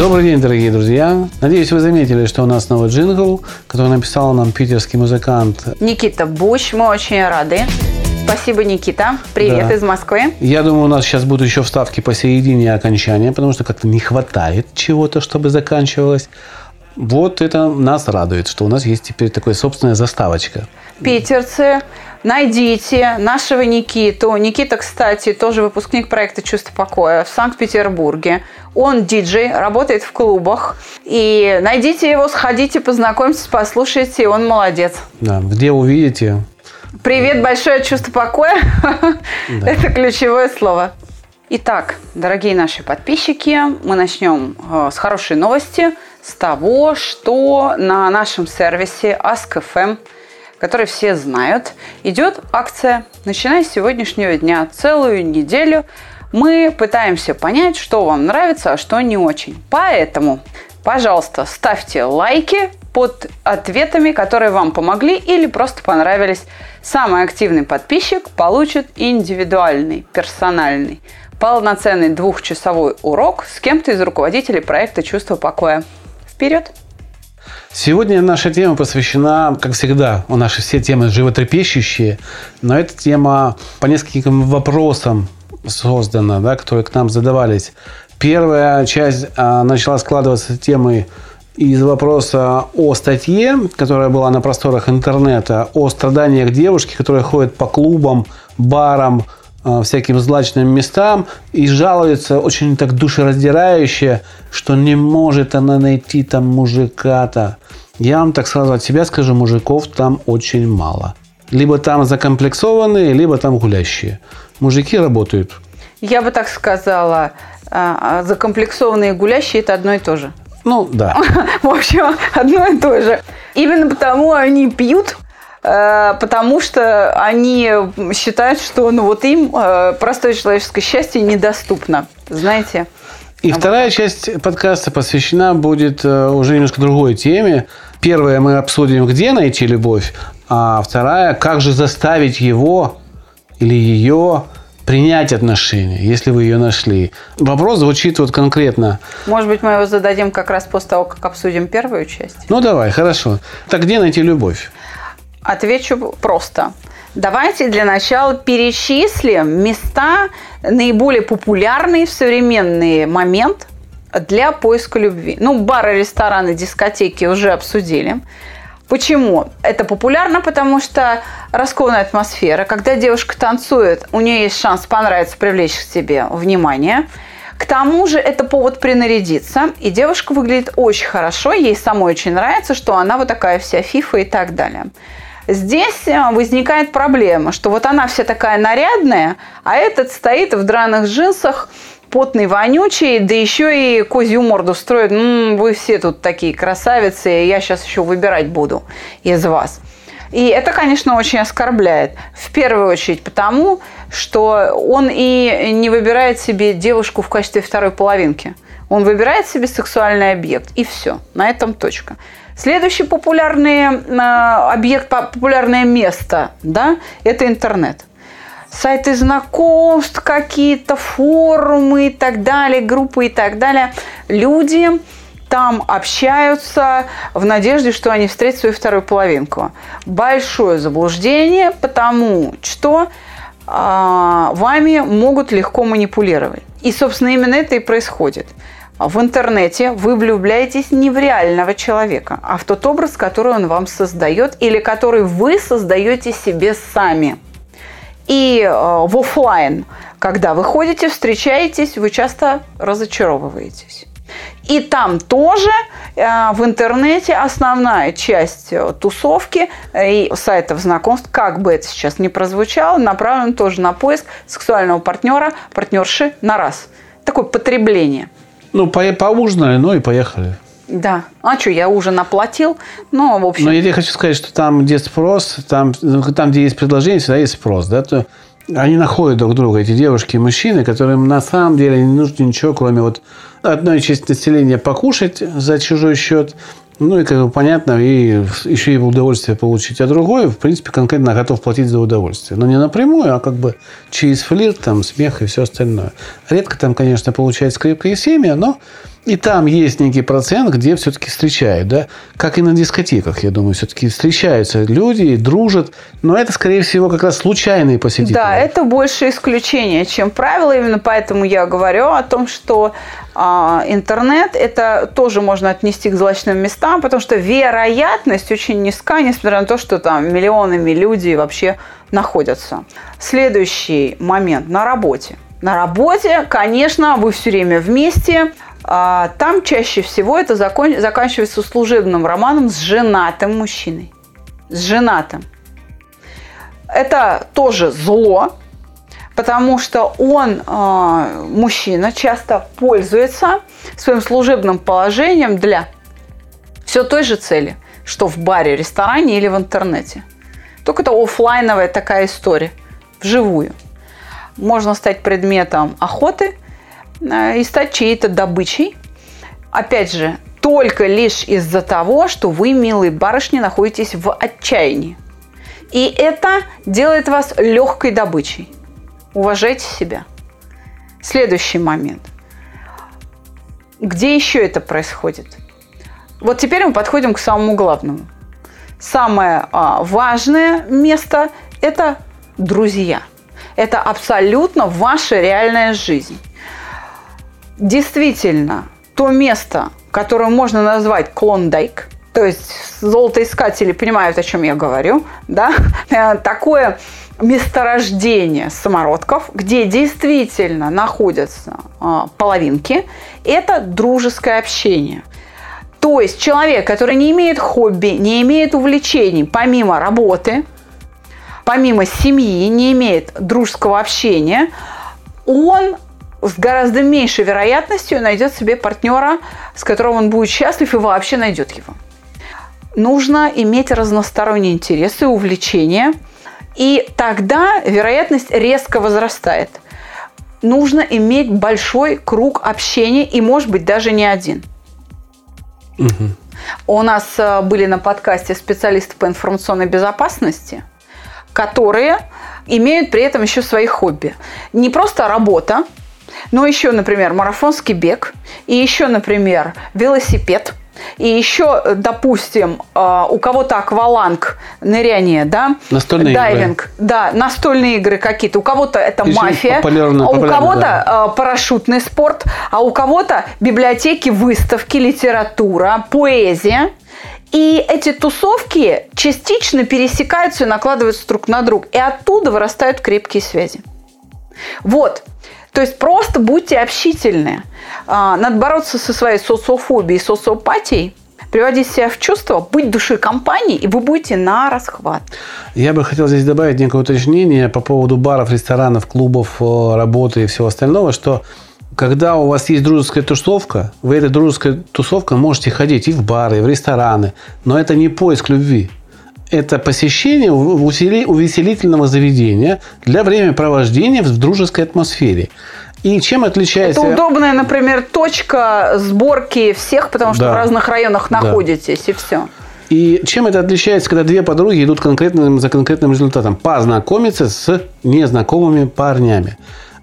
Добрый день, дорогие друзья. Надеюсь, вы заметили, что у нас новый джингл, который написал нам питерский музыкант. Никита Буш, мы очень рады. Спасибо, Никита. Привет Да. из Москвы. Я думаю, у нас сейчас будут еще вставки посередине окончания, потому что как-то не хватает чего-то, чтобы заканчивалось. Вот это нас радует, что у нас есть теперь такая собственная заставочка. Питерцы, найдите нашего Никиту. Никита, кстати, тоже выпускник проекта «Чувство покоя» в Санкт-Петербурге. Он диджей, работает в клубах. И найдите его, сходите, познакомьтесь, послушайте, он молодец. Да, где увидите, Привет, большое чувство покоя. Это ключевое слово. Итак, дорогие наши подписчики, мы начнем э, с хорошей новости, с того, что на нашем сервисе Ask.fm, который все знают, идет акция, начиная с сегодняшнего дня, целую неделю. Мы пытаемся понять, что вам нравится, а что не очень. Поэтому, пожалуйста, ставьте лайки под ответами, которые вам помогли или просто понравились. Самый активный подписчик получит индивидуальный, персональный, полноценный двухчасовой урок с кем-то из руководителей проекта «Чувство покоя». Вперед! Сегодня наша тема посвящена, как всегда, у наши все темы животрепещущие, но эта тема по нескольким вопросам создана, да, которые к нам задавались. Первая часть а, начала складываться темой из вопроса о статье, которая была на просторах интернета, о страданиях девушки, которая ходит по клубам, барам, всяким злачным местам и жалуется очень так душераздирающе, что не может она найти там мужика-то. Я вам так сразу от себя скажу, мужиков там очень мало. Либо там закомплексованные, либо там гулящие. Мужики работают. Я бы так сказала, а, а, закомплексованные гулящие – это одно и то же. Ну, да. В общем, одно и то же. Именно потому они пьют, э, потому что они считают, что ну вот им э, простое человеческое счастье недоступно. Знаете? И вторая часть подкаста посвящена будет э, уже немножко другой теме. Первая мы обсудим, где найти любовь, а вторая, как же заставить его или ее принять отношения, если вы ее нашли. Вопрос звучит вот конкретно. Может быть, мы его зададим как раз после того, как обсудим первую часть? Ну, давай, хорошо. Так где найти любовь? Отвечу просто. Давайте для начала перечислим места, наиболее популярные в современный момент для поиска любви. Ну, бары, рестораны, дискотеки уже обсудили. Почему? Это популярно, потому что раскованная атмосфера. Когда девушка танцует, у нее есть шанс понравиться, привлечь к себе внимание. К тому же это повод принарядиться, и девушка выглядит очень хорошо, ей самой очень нравится, что она вот такая вся фифа и так далее. Здесь э, возникает проблема, что вот она вся такая нарядная, а этот стоит в драных джинсах, потный, вонючий, да еще и козью морду строит. «М, вы все тут такие красавицы, я сейчас еще выбирать буду из вас. И это, конечно, очень оскорбляет. В первую очередь потому, что он и не выбирает себе девушку в качестве второй половинки. Он выбирает себе сексуальный объект, и все. На этом точка. Следующий популярный э, объект, по- популярное место, да, это интернет сайты знакомств какие-то, форумы и так далее, группы и так далее. Люди там общаются в надежде, что они встретят свою вторую половинку. Большое заблуждение, потому что а, вами могут легко манипулировать. И, собственно, именно это и происходит. В интернете вы влюбляетесь не в реального человека, а в тот образ, который он вам создает или который вы создаете себе сами. И э, в офлайн, когда вы ходите, встречаетесь, вы часто разочаровываетесь. И там тоже э, в интернете основная часть э, тусовки э, и сайтов знакомств, как бы это сейчас ни прозвучало, направлена тоже на поиск сексуального партнера, партнерши на раз. Такое потребление. Ну, по- поужинали, ну и поехали. Да. А что, я уже наплатил. Ну, в общем. Но я тебе хочу сказать, что там, где спрос, там, ну, там где есть предложение, всегда есть спрос. Да? То они находят друг друга, эти девушки и мужчины, которым на самом деле не нужно ничего, кроме вот одной части населения покушать за чужой счет, ну и, как бы понятно, и еще и удовольствие получить. А другой, в принципе, конкретно готов платить за удовольствие. Но не напрямую, а как бы через флирт, там, смех и все остальное. Редко там, конечно, получается крепкая семья, но и там есть некий процент, где все-таки встречают, да, как и на дискотеках, я думаю, все-таки встречаются люди, дружат, но это, скорее всего, как раз случайные посетители. Да, это больше исключение, чем правило, именно поэтому я говорю о том, что а, интернет это тоже можно отнести к злачным местам, потому что вероятность очень низка, несмотря на то, что там миллионами людей вообще находятся. Следующий момент на работе. На работе, конечно, вы все время вместе, там чаще всего это закон, заканчивается служебным романом с женатым мужчиной. С женатым. Это тоже зло, потому что он, а, мужчина, часто пользуется своим служебным положением для все той же цели, что в баре, ресторане или в интернете. Только это офлайновая такая история, вживую. Можно стать предметом охоты – и стать чьей-то добычей. Опять же, только лишь из-за того, что вы, милые барышни, находитесь в отчаянии. И это делает вас легкой добычей. Уважайте себя. Следующий момент. Где еще это происходит? Вот теперь мы подходим к самому главному. Самое а, важное место – это друзья. Это абсолютно ваша реальная жизнь действительно то место, которое можно назвать Клондайк, то есть золотоискатели понимают, о чем я говорю, да, э, такое месторождение самородков, где действительно находятся э, половинки, это дружеское общение. То есть человек, который не имеет хобби, не имеет увлечений помимо работы, помимо семьи, не имеет дружеского общения, он с гораздо меньшей вероятностью найдет себе партнера, с которым он будет счастлив и вообще найдет его. Нужно иметь разносторонние интересы, увлечения, и тогда вероятность резко возрастает. Нужно иметь большой круг общения и, может быть, даже не один. Угу. У нас э, были на подкасте специалисты по информационной безопасности, которые имеют при этом еще свои хобби. Не просто работа, но еще, например, марафонский бег, и еще, например, велосипед, и еще, допустим, а, у кого-то акваланг, ныряние, да? Настольные Дайвинг, игры. да, настольные игры какие-то. У кого-то это Еще мафия, популярно, а у кого-то да. А, парашютный спорт, а у кого-то библиотеки, выставки, литература, поэзия. И эти тусовки частично пересекаются и накладываются друг на друга. И оттуда вырастают крепкие связи. Вот. То есть просто будьте общительны. А, надо бороться со своей социофобией, социопатией, приводить себя в чувство, быть душой компании, и вы будете на расхват. Я бы хотел здесь добавить некое уточнение по поводу баров, ресторанов, клубов, э, работы и всего остального, что когда у вас есть дружеская тусовка, вы этой дружеской тусовкой можете ходить и в бары, и в рестораны, но это не поиск любви это посещение увеселительного заведения для времяпровождения в дружеской атмосфере. И чем отличается... Это удобная, например, точка сборки всех, потому что да. в разных районах находитесь, да. и все. И чем это отличается, когда две подруги идут конкретным, за конкретным результатом? Познакомиться с незнакомыми парнями.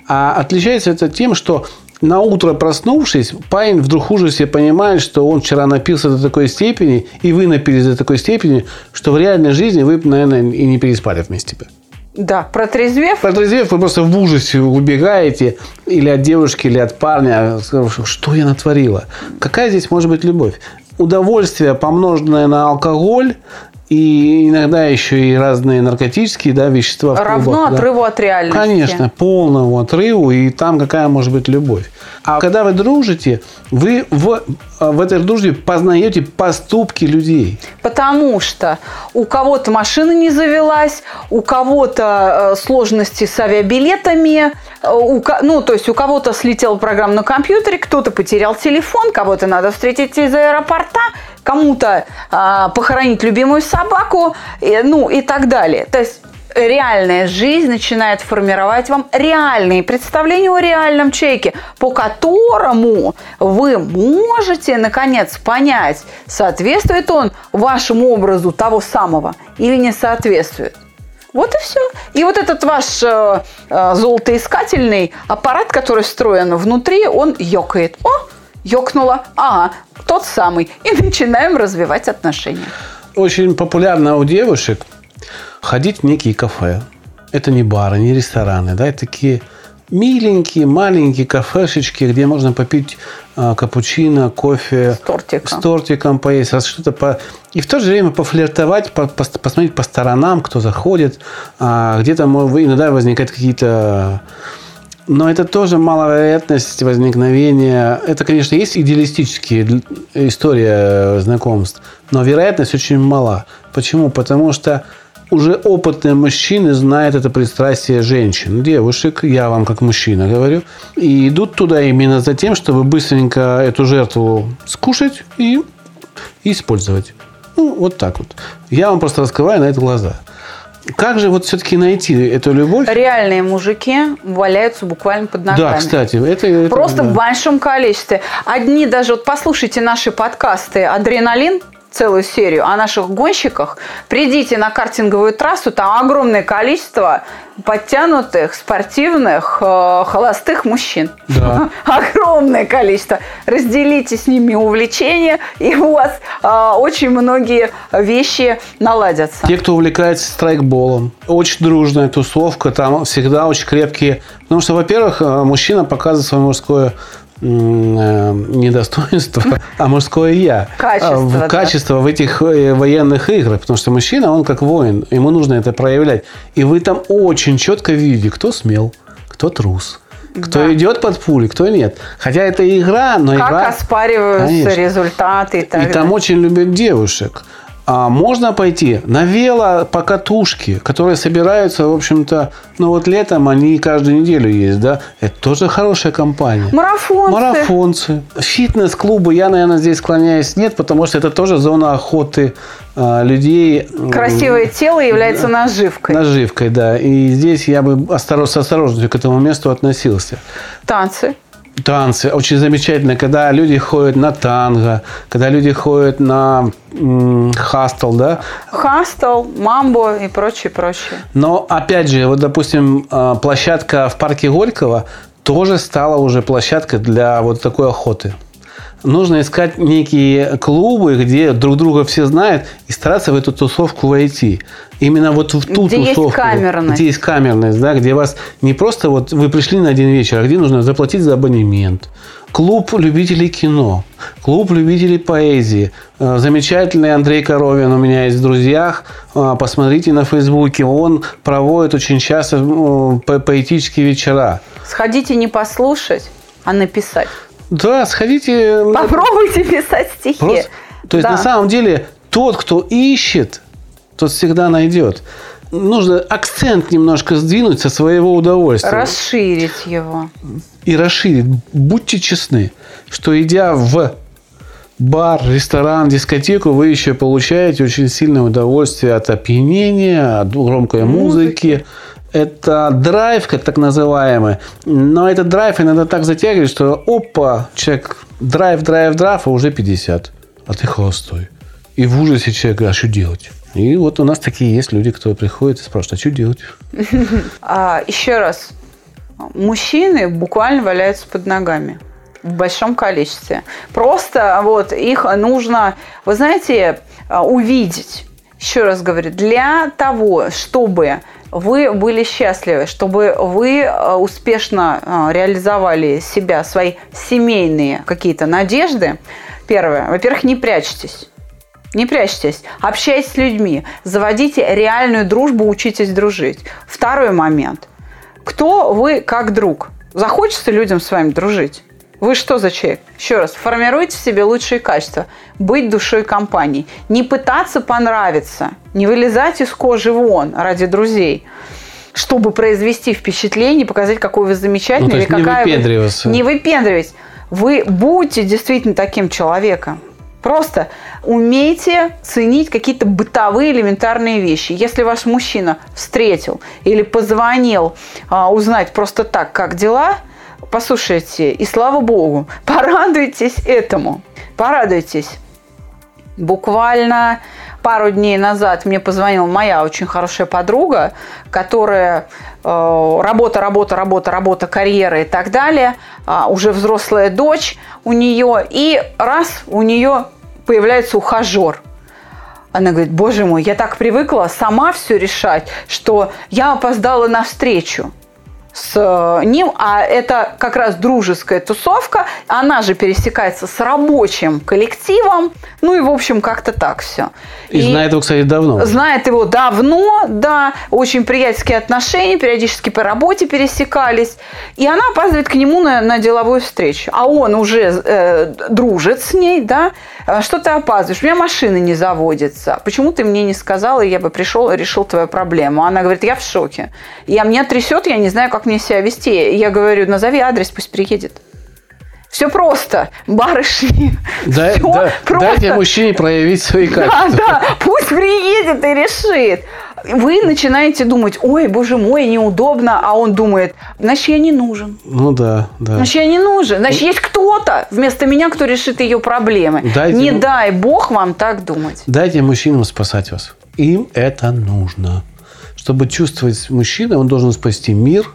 А отличается это тем, что на утро проснувшись, парень вдруг ужасе понимает, что он вчера напился до такой степени, и вы напились до такой степени, что в реальной жизни вы, наверное, и не переспали вместе бы. Да, протрезвев. Протрезвев, вы просто в ужасе убегаете или от девушки, или от парня, что я натворила. Какая здесь может быть любовь? Удовольствие, помноженное на алкоголь, и иногда еще и разные наркотические да, вещества. в Равно клубах, да. отрыву от реальности. Конечно, полному отрыву, и там какая может быть любовь. А когда вы дружите, вы в, в этой дружбе познаете поступки людей. Потому что у кого-то машина не завелась, у кого-то э, сложности с авиабилетами, э, у, ну, то есть у кого-то слетела программа на компьютере, кто-то потерял телефон, кого-то надо встретить из аэропорта, кому-то а, похоронить любимую собаку, и, ну и так далее. То есть реальная жизнь начинает формировать вам реальные представления о реальном человеке, по которому вы можете, наконец, понять, соответствует он вашему образу того самого или не соответствует. Вот и все. И вот этот ваш э, э, золотоискательный аппарат, который встроен внутри, он ёкает. О, ёкнуло. Ага, тот самый. И начинаем развивать отношения. Очень популярно у девушек ходить в некие кафе. Это не бары, не рестораны, да, это такие миленькие, маленькие кафешечки, где можно попить а, капучино, кофе. С тортиком. С тортиком поесть, раз что-то по... И в то же время пофлиртовать, по- пос- посмотреть по сторонам, кто заходит. А, где-то иногда возникают какие-то... Но это тоже маловероятность возникновения. Это, конечно, есть идеалистические история знакомств, но вероятность очень мала. Почему? Потому что уже опытные мужчины знают это пристрастие женщин, девушек, я вам как мужчина говорю, и идут туда именно за тем, чтобы быстренько эту жертву скушать и, и использовать. Ну, вот так вот. Я вам просто раскрываю на это глаза. Как же вот все-таки найти эту любовь? Реальные мужики валяются буквально под ногами. Да, кстати, это... это Просто да. в большом количестве. Одни даже, вот послушайте наши подкасты «Адреналин», целую серию о наших гонщиках. Придите на картинговую трассу, там огромное количество подтянутых, спортивных, э, холостых мужчин. Да. Огромное количество. Разделите с ними увлечения, и у вас э, очень многие вещи наладятся. Те, кто увлекается страйкболом, очень дружная тусовка, там всегда очень крепкие. Потому что, во-первых, э, мужчина показывает свое мужское э, недостоинство, а мужское я. Качество, А, в- да. Качество в этих э, военных играх. Потому что мужчина, он как воин, ему нужно это проявлять. И вы там очень четко видите, кто смел, кто трус. Кто Да. идет под пули, кто нет. Хотя это игра, но Как игра... оспариваются Конечно. результаты и так И там очень любят девушек. А можно пойти на велопокатушки, которые собираются, в общем-то, ну вот летом они каждую неделю есть, да? Это тоже хорошая компания. Марафонцы. Марафонцы. Фитнес-клубы, я, наверное, здесь склоняюсь нет, потому что это тоже зона охоты а, людей. Красивое тело является наживкой. Наживкой, да. И здесь я бы осторож, с осторожностью к этому месту относился. Танцы. Танцы. Очень замечательно, когда люди ходят на танго, когда люди ходят на м, хастл, да. Хастл, мамбо и прочее, прочее. Но, опять же, вот, допустим, а, площадка в парке Горького тоже стала уже площадкой для вот такой охоты. Нужно искать некие клубы, где друг друга все знают, и стараться в эту тусовку войти. Именно вот в ту Где есть тусовку. камерность. Где есть камерность, да, где вас не просто вот вы пришли на один вечер, а где нужно заплатить за абонемент. Клуб любителей кино, клуб любителей поэзии. Э, Замечательный Андрей Коровин у меня есть в друзьях. Э, Посмотрите на Фейсбуке. Он проводит очень часто по- поэтические вечера. Сходите не послушать, а написать. Да, сходите. Попробуйте писать стихи. Просто- то есть Да. на самом деле тот, кто ищет, тот всегда найдет. Нужно акцент немножко сдвинуть со своего удовольствия Расширить его. и расширить. Будьте честны, что идя в бар, ресторан, дискотеку, вы еще получаете очень сильное удовольствие от опьянения, от громкой музыки. Это драйв, как так называемый. Но этот драйв иногда так затягивает, что опа, человек драйв, драйв, драйв, а уже 50. А ты холостой. И в ужасе человек, а что делать? И вот у нас такие есть люди, кто приходит и спрашивает, а что делать? А, еще раз. Мужчины буквально валяются под ногами. В большом количестве. Просто вот их нужно, вы знаете, а, увидеть. Еще раз говорю, для того, чтобы вы были счастливы, чтобы вы а, успешно а, реализовали себя, свои семейные какие-то надежды, первое, во-первых, не прячьтесь. Не прячьтесь, общайтесь с людьми, заводите реальную дружбу, учитесь дружить. Второй момент. Кто вы как друг? Захочется людям с вами дружить? Вы что за человек? Еще раз, формируйте в себе лучшие качества. Быть душой компании. Не пытаться понравиться. Не вылезать из кожи вон ради друзей чтобы произвести впечатление, показать, какой вы замечательный. Ну, или не какая выпендриваться. Вы, не выпендривать. Вы будете действительно таким человеком. Просто умейте ценить какие-то бытовые элементарные вещи. Если ваш мужчина встретил или позвонил а, узнать просто так, как дела, послушайте, и слава богу, порадуйтесь этому. Порадуйтесь. Буквально пару дней назад мне позвонила моя очень хорошая подруга, которая э, работа, работа, работа, работа, карьера и так далее, э, уже взрослая дочь у нее, и раз у нее появляется ухажер. Она говорит, боже мой, я так привыкла сама все решать, что я опоздала на встречу с э, ним, а это как раз дружеская тусовка, она же пересекается с рабочим коллективом, ну и в общем как-то так все. И, знает его, кстати, давно. Знает его давно, да, очень приятельские отношения, периодически по работе пересекались, и она опаздывает к нему на, на деловую встречу, а он уже э, дружит с ней, да, «А что ты опаздываешь, у меня машина не заводится, почему ты мне не сказала, и я бы пришел и решил твою проблему. Она говорит, я в шоке, я меня трясет, я не знаю, как мне себя вести. Я говорю, назови адрес, пусть приедет. Все просто, барышни. Дай, Всё да, просто. Дайте мужчине проявить свои Да, качества. да, пусть приедет и решит. Вы начинаете думать, ой, боже мой, неудобно, а он думает, значит, я не нужен. Ну да, да. Значит, я не нужен. Значит, есть кто-то вместо меня, кто решит ее проблемы. Дайте не дай бог вам так думать. Дайте мужчинам спасать вас. Им это нужно. Чтобы чувствовать мужчину, он должен спасти мир,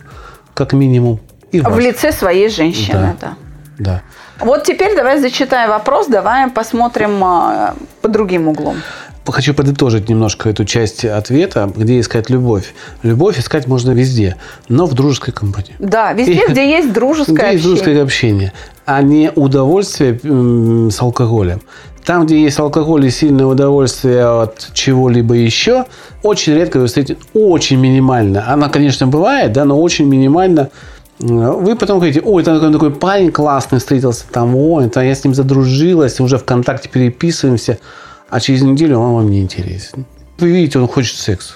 как минимум, и вас. В лице своей женщины, да. Да. Вот теперь давай зачитаем вопрос, давай посмотрим а, по другим углом. Хочу подытожить немножко эту часть ответа, где искать любовь. Любовь искать можно везде, но в дружеской компании. Да, везде, И- где есть дружеское Где есть общение. дружеское общение, а не удовольствие с алкоголем. Там, где есть алкоголь и сильное удовольствие от чего-либо еще, очень редко вы встретите, очень минимально. Она, конечно, бывает, да, но очень минимально. Вы потом говорите, ой, там такой, такой парень классный встретился, там, ой, там я с ним задружилась, уже ВКонтакте переписываемся, а через неделю он вам не интересен. Вы видите, он хочет секса.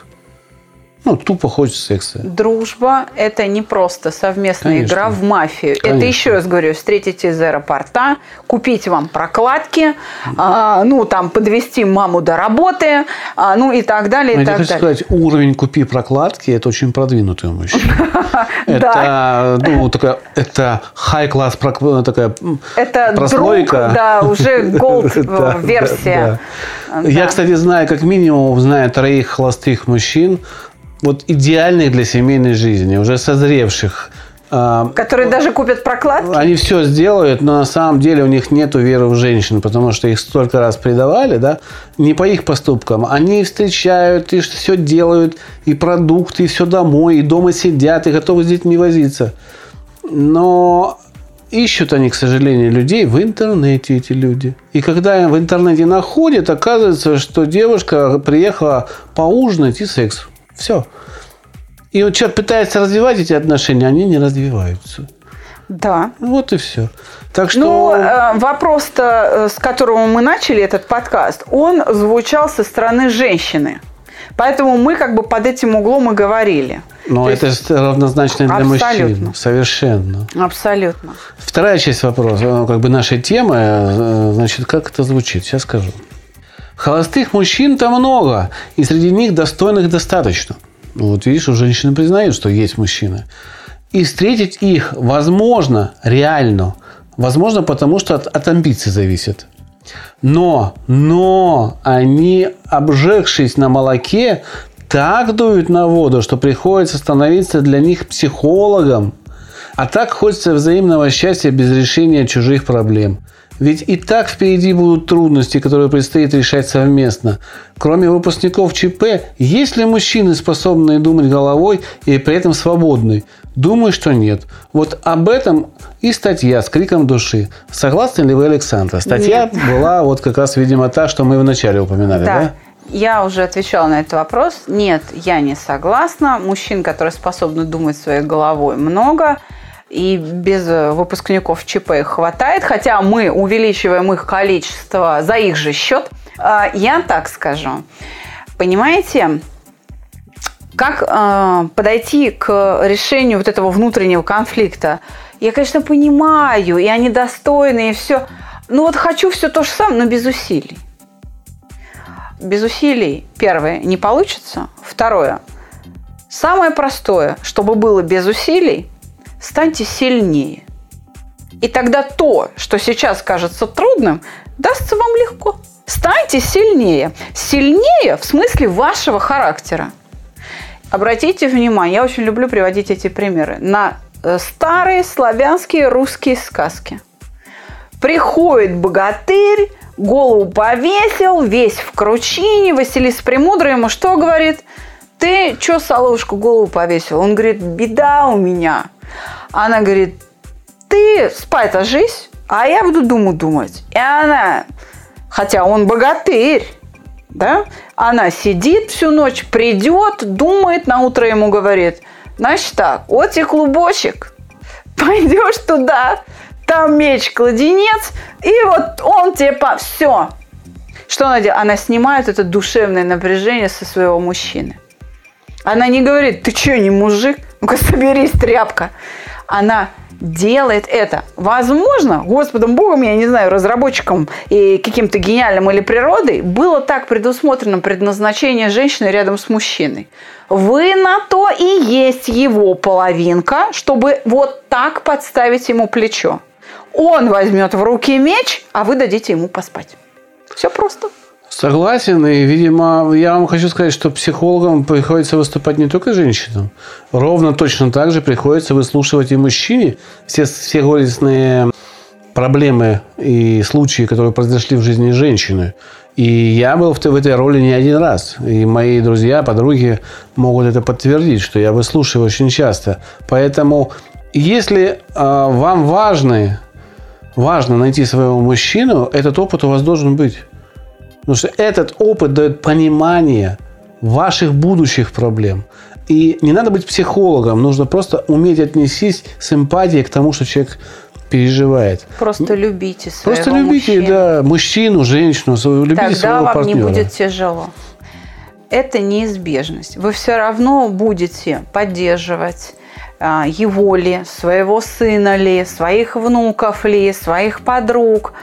Ну, тупо хочет секса. Дружба – это не просто совместная Конечно. игра в мафию. Это, Конечно. еще раз говорю, встретить из аэропорта, купить вам прокладки, а, ну, там, подвести маму до работы, а, ну, и так далее, и Ну, Я так хочу далее. сказать, уровень купи прокладки это очень продвинутый у мужчин. Это, ну, такая, это high-класс такая Это прослойка. друг, да, уже gold э. Я, кстати, знаю, как минимум, знаю троих холостых мужчин, вот идеальных для семейной жизни, уже созревших. А, Которые даже купят прокладки. Они все сделают, но на самом деле у них нет веры в женщин, потому что их столько раз предавали, да, не по их поступкам. Они встречают и все делают, и продукты, и все домой, и дома сидят, и готовы с детьми возиться. Но ищут они, к сожалению, людей в интернете, эти люди. И когда в интернете находят, оказывается, что девушка приехала поужинать и секс. Все. И вот человек пытается развивать эти отношения, они не развиваются. Да. Вот и все. Так что... Ну, э, вопрос-то, э, с которого мы начали этот подкаст, он звучал со стороны женщины. Поэтому мы как бы под этим углом и говорили. Но То это есть- равнозначно для Абсолютно. мужчин. Совершенно. Абсолютно. Вторая часть вопроса, ну, как бы нашей темы, э, значит, как это звучит? Сейчас скажу. Холостых мужчин-то много, и среди них достойных достаточно. Ну, вот видишь, у женщины признают, что есть мужчины. И встретить их возможно, реально. Возможно, потому что от, от амбиций зависит. Но, но они, обжегшись на молоке, так дуют на воду, что приходится становиться для них психологом. А так хочется взаимного счастья без решения чужих проблем. Ведь и так впереди будут трудности, которые предстоит решать совместно. Кроме выпускников ЧП, есть ли мужчины, способные думать головой и при этом свободны? Думаю, что нет. Вот об этом и статья с криком души. Согласны ли вы, Александра? Статья Нет. была вот как раз, видимо, та, что мы вначале упоминали, да? Да. Я уже отвечала на этот вопрос. Нет, я не согласна. Мужчин, которые способны думать своей головой, много. И без э, выпускников ЧП их хватает, хотя мы увеличиваем их количество за их же счет. А, Я так скажу. Понимаете, как э, подойти к решению вот этого внутреннего конфликта? Я, конечно, понимаю, и они достойны, и все. Ну вот хочу все то же самое, но без усилий. Без усилий, первое, не получится. Второе, самое простое, чтобы было без усилий, станьте сильнее. И тогда то, что сейчас кажется трудным, дастся вам легко. Станьте сильнее. Сильнее в смысле вашего характера. Обратите внимание, я очень люблю приводить эти примеры, на э, старые славянские русские сказки. Приходит богатырь, голову повесил, весь в кручине, Василис Премудрый ему что говорит? Ты чё, соловушку, голову повесил? Он говорит, беда у меня. Она говорит, ты спать ложись, а я буду думу думать. И она, хотя он богатырь, да, она сидит всю ночь, придет, думает, на утро ему говорит, значит так, вот тебе клубочек, пойдешь туда, там меч, кладенец, и вот он тебе по... Все. Что она делает? Она снимает это душевное напряжение со своего мужчины. Она не говорит, ты что, не мужик? Ну-ка соберись, тряпка. Она делает это. Возможно, Господом Богом, я не знаю, разработчиком и каким-то гениальным или природой, было так предусмотрено предназначение женщины рядом с мужчиной. Вы на то и есть его половинка, чтобы вот так подставить ему плечо. Он возьмет в руки меч, а вы дадите ему поспать. Все просто. Согласен, и, видимо, я вам хочу сказать, что психологам приходится выступать не только женщинам. Ровно точно так же приходится выслушивать и мужчине все, все горестные проблемы и случаи, которые произошли в жизни женщины. И я был в, в этой роли не один раз. И мои друзья, подруги могут это подтвердить, что я выслушиваю очень часто. Поэтому, если э, вам важны, важно найти своего мужчину, этот опыт у вас должен быть. Потому что этот опыт дает понимание ваших будущих проблем. И не надо быть психологом, нужно просто уметь отнестись с эмпатией к тому, что человек переживает. Просто любите своего Просто любите, мужчину. да, мужчину, женщину, своего- любите Тогда своего вам партнера. не будет тяжело. Это неизбежность. Вы все равно будете поддерживать а, его ли, своего сына ли, своих внуков ли, своих подруг.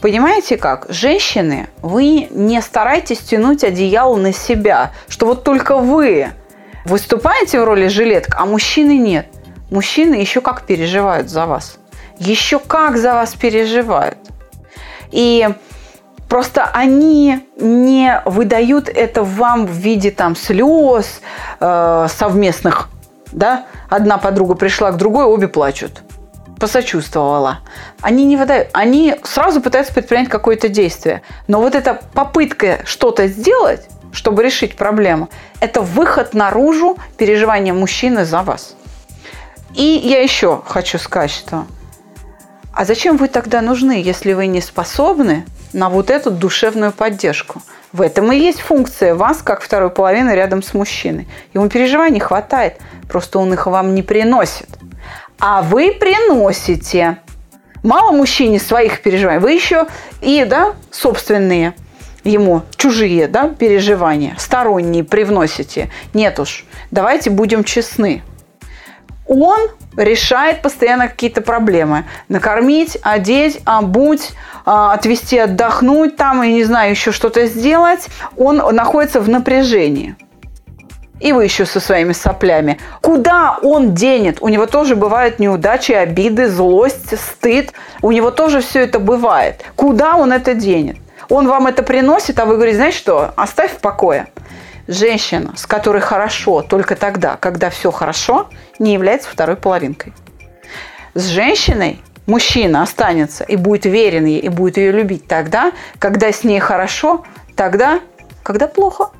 Понимаете как? Женщины, вы не старайтесь тянуть одеяло на себя, что вот только вы выступаете в роли жилетка, а мужчины нет. Мужчины еще как переживают за вас. Еще как за вас переживают. И просто они не выдают это вам в виде там слез э, совместных, да? Одна подруга пришла к другой, обе плачут посочувствовала. Они не выдают, они сразу пытаются предпринять какое-то действие. Но вот эта попытка что-то сделать, чтобы решить проблему, это выход наружу переживания мужчины за вас. И я еще хочу сказать, что а зачем вы тогда нужны, если вы не способны на вот эту душевную поддержку? В этом и есть функция вас, как второй половины рядом с мужчиной. Ему переживаний хватает, просто он их вам не приносит. А вы приносите. Мало мужчине своих переживаний, вы еще и да, собственные ему чужие да, переживания, сторонние привносите. Нет уж, давайте будем честны. Он решает постоянно какие-то проблемы. Накормить, одеть, обуть, а, отвезти отдохнуть, там, и не знаю, еще что-то сделать. Он находится в напряжении. И вы еще со своими соплями. Куда он денет? У него тоже бывают неудачи, обиды, злость, стыд. У него тоже все это бывает. Куда он это денет? Он вам это приносит, а вы говорите, знаешь что, оставь в покое. Женщина, с которой хорошо только тогда, когда все хорошо, не является второй половинкой. С женщиной мужчина останется и будет верен ей, и будет ее любить тогда, когда с ней хорошо, тогда, когда плохо.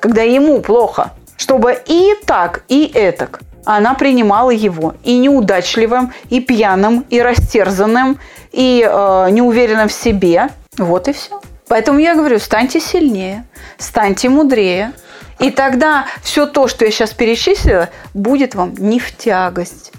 Когда ему плохо. Чтобы и так, и этак она принимала его и неудачливым, и пьяным, и растерзанным, и э, неуверенным в себе. Вот и все. Поэтому я говорю, станьте сильнее, станьте мудрее. И тогда все то, что я сейчас перечислила, будет вам не в тягость.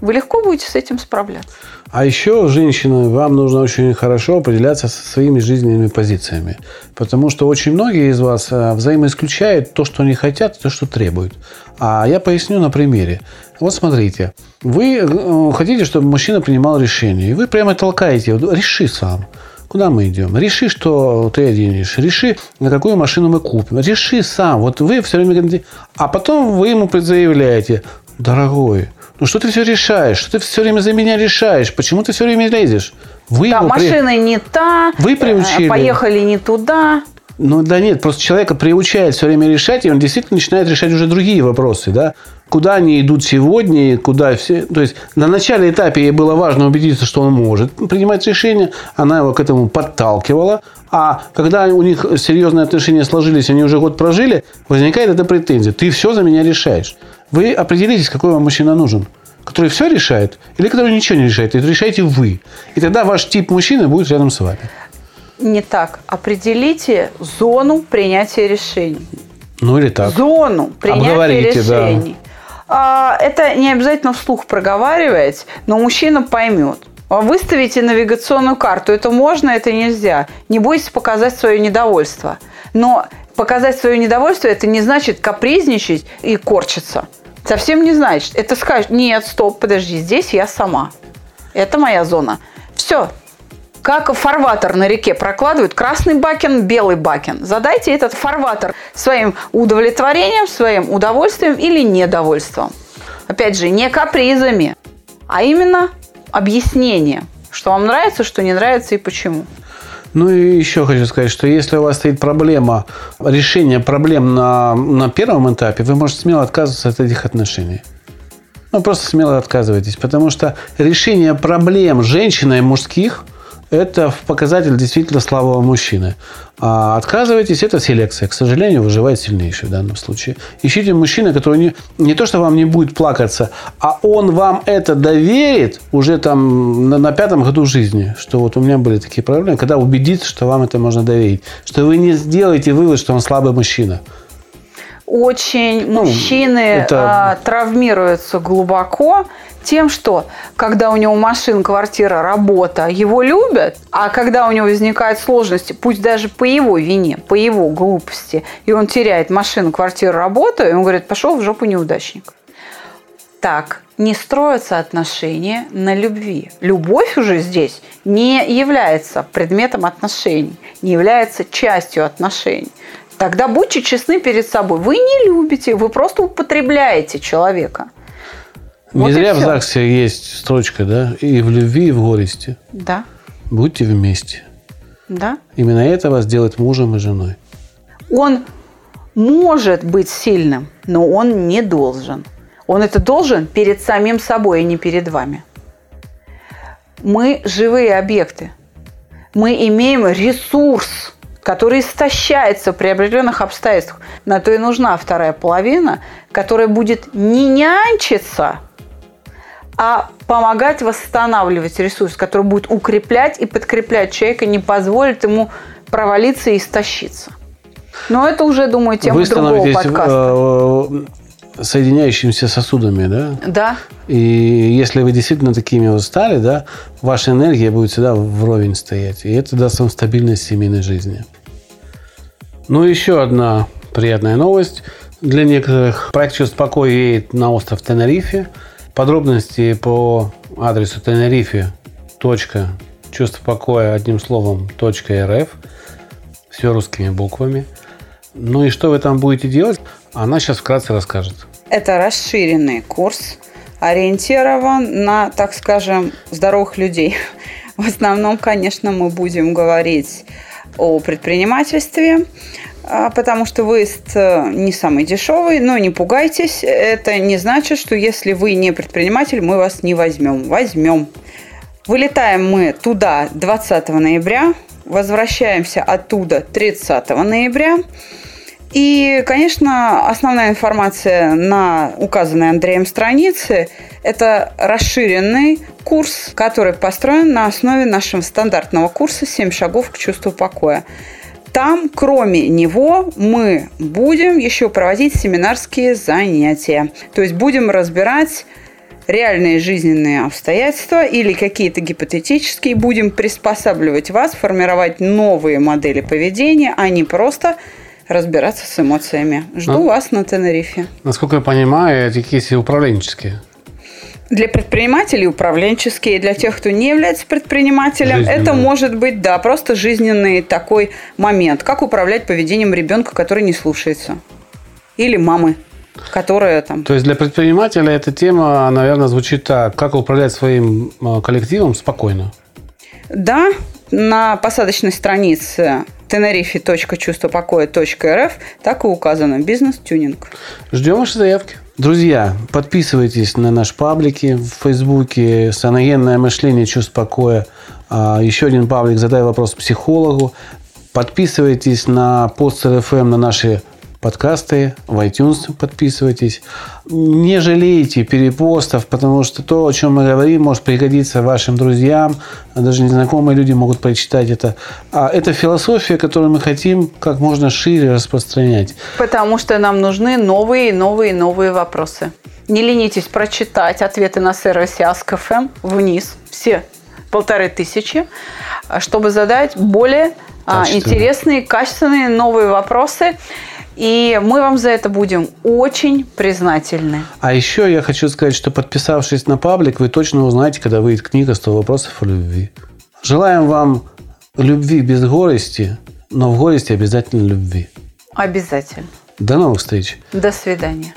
Вы легко будете с этим справляться. А еще, женщины, вам нужно очень хорошо определяться со своими жизненными позициями. Потому что очень многие из вас э, взаимоисключают то, что они хотят, то, что требуют. А я поясню на примере. Вот смотрите. Вы э, хотите, чтобы мужчина принимал решение. И вы прямо толкаете. Реши сам. Куда мы идем? Реши, что ты оденешь. Реши, на какую машину мы купим. Реши сам. Вот вы все время говорите. А потом вы ему заявляете. Дорогой, ну что ты все решаешь? Что ты все время за меня решаешь? Почему ты все время лезешь? Вы да, машина при... не та. Вы приучили. Поехали не туда. Ну да нет, просто человека приучает все время решать, и он действительно начинает решать уже другие вопросы, да. Куда они идут сегодня, куда все... То есть, на начале этапе ей было важно убедиться, что он может принимать решения. Она его к этому подталкивала. А когда у них серьезные отношения сложились, они уже год прожили, возникает эта претензия. Ты все за меня решаешь. Вы определитесь, какой вам мужчина нужен. Который все решает или который ничего не решает. Это решаете вы. И тогда ваш тип мужчины будет рядом с вами. Не так. Определите зону принятия решений. Ну или так. Зону принятия Обговорите, решений. Да. Это не обязательно вслух проговаривать, но мужчина поймет. Выставите навигационную карту. Это можно, это нельзя. Не бойтесь показать свое недовольство. Но показать свое недовольство, это не значит капризничать и корчиться. Совсем не значит. Это скажет, нет, стоп, подожди, здесь я сама. Это моя зона. Все. Как фарватер на реке прокладывают красный бакен, белый бакен. Задайте этот фарватер своим удовлетворением, своим удовольствием или недовольством. Опять же, не капризами, а именно объяснение, что вам нравится, что не нравится и почему. Ну и еще хочу сказать, что если у вас стоит проблема, решение проблем на, на первом этапе, вы можете смело отказываться от этих отношений. Ну, просто смело отказывайтесь, потому что решение проблем женщины и мужских – это показатель действительно слабого мужчины. А отказывайтесь, это селекция. К сожалению, выживает сильнейший в данном случае. Ищите мужчину, который не, не то, что вам не будет плакаться, а он вам это доверит уже там на, на пятом году жизни. Что вот у меня были такие проблемы, когда убедится, что вам это можно доверить. Что вы не сделаете вывод, что он слабый мужчина очень ну, мужчины это... а, травмируются глубоко тем, что когда у него машина, квартира, работа, его любят, а когда у него возникают сложности, пусть даже по его вине, по его глупости, и он теряет машину, квартиру, работу, и он говорит, пошел в жопу неудачник. Так не строятся отношения на любви. Любовь уже здесь не является предметом отношений, не является частью отношений. Тогда будьте честны перед собой. Вы не любите, вы просто употребляете человека. Не вот зря в ЗАГСе есть строчка, да? И в любви, и в горести. Да. Будьте вместе. Да. Именно это вас делает мужем и женой. Он может быть сильным, но он не должен. Он это должен перед самим собой, а не перед вами. Мы живые объекты. Мы имеем ресурс – который истощается при определенных обстоятельствах. На то и нужна вторая половина, которая будет не нянчиться, а помогать восстанавливать ресурс, который будет укреплять и подкреплять человека, не позволит ему провалиться и истощиться. Но это уже, думаю, тема Вы другого подкаста. Соединяющимися сосудами, да? Да. И если вы действительно такими вот стали, да, ваша энергия будет всегда вровень стоять. И это даст вам стабильность семейной жизни. Ну, еще одна приятная новость для некоторых. Проект «Чувство покоя» едет на остров Тенерифе. Подробности по адресу Тенерифе. Чувство покоя одним словом .рф. Все русскими буквами. Ну и что вы там будете делать, она сейчас вкратце расскажет. Это расширенный курс, ориентирован на, так скажем, здоровых людей. В основном, конечно, мы будем говорить о предпринимательстве, а, потому что выезд э, не самый дешевый, но не пугайтесь, это не значит, что если вы не предприниматель, мы вас не возьмем. Возьмем. Вылетаем мы туда 20 ноября, возвращаемся оттуда 30 ноября. И, конечно, основная информация на указанной Андреем странице – это расширенный курс, который построен на основе нашего стандартного курса «7 шагов к чувству покоя». Там, кроме него, мы будем еще проводить семинарские занятия. То есть будем разбирать реальные жизненные обстоятельства или какие-то гипотетические, будем приспосабливать вас, формировать новые модели поведения, а не просто разбираться с эмоциями. Жду ну, вас на Тенерифе. Насколько я понимаю, эти кейсы управленческие. Для предпринимателей управленческие, для тех, кто не является предпринимателем, Жизненный. это может быть, да, просто жизненный такой момент. Как управлять поведением ребенка, который не слушается. Или мамы, которая там... То есть для предпринимателя эта тема, наверное, звучит так. Как управлять своим э, коллективом спокойно. Да, на посадочной странице tenerife.чувствопокоя.рф так и указано «Бизнес-тюнинг». Ждем ваши заявки. Друзья, подписывайтесь на наш паблики в Фейсбуке «Саногенное мышление. Чувство покоя». А, еще один паблик «Задай вопрос психологу». Подписывайтесь на пост РФМ на наши подкасты, в iTunes подписывайтесь. Не жалейте перепостов, потому что то, о чем мы говорим, может пригодиться вашим друзьям, даже незнакомые люди могут прочитать это. А это философия, которую мы хотим как можно шире распространять. Потому что нам нужны новые, новые, новые вопросы. Не ленитесь прочитать ответы на сервисе Ask.fm вниз, все полторы тысячи, чтобы задать более а, интересные, качественные, новые вопросы. И мы вам за это будем очень признательны. А еще я хочу сказать, что подписавшись на паблик, вы точно узнаете, когда выйдет книга «100 вопросов о любви». Желаем вам любви без горести, но в горести обязательно любви. Обязательно. До новых встреч. До свидания.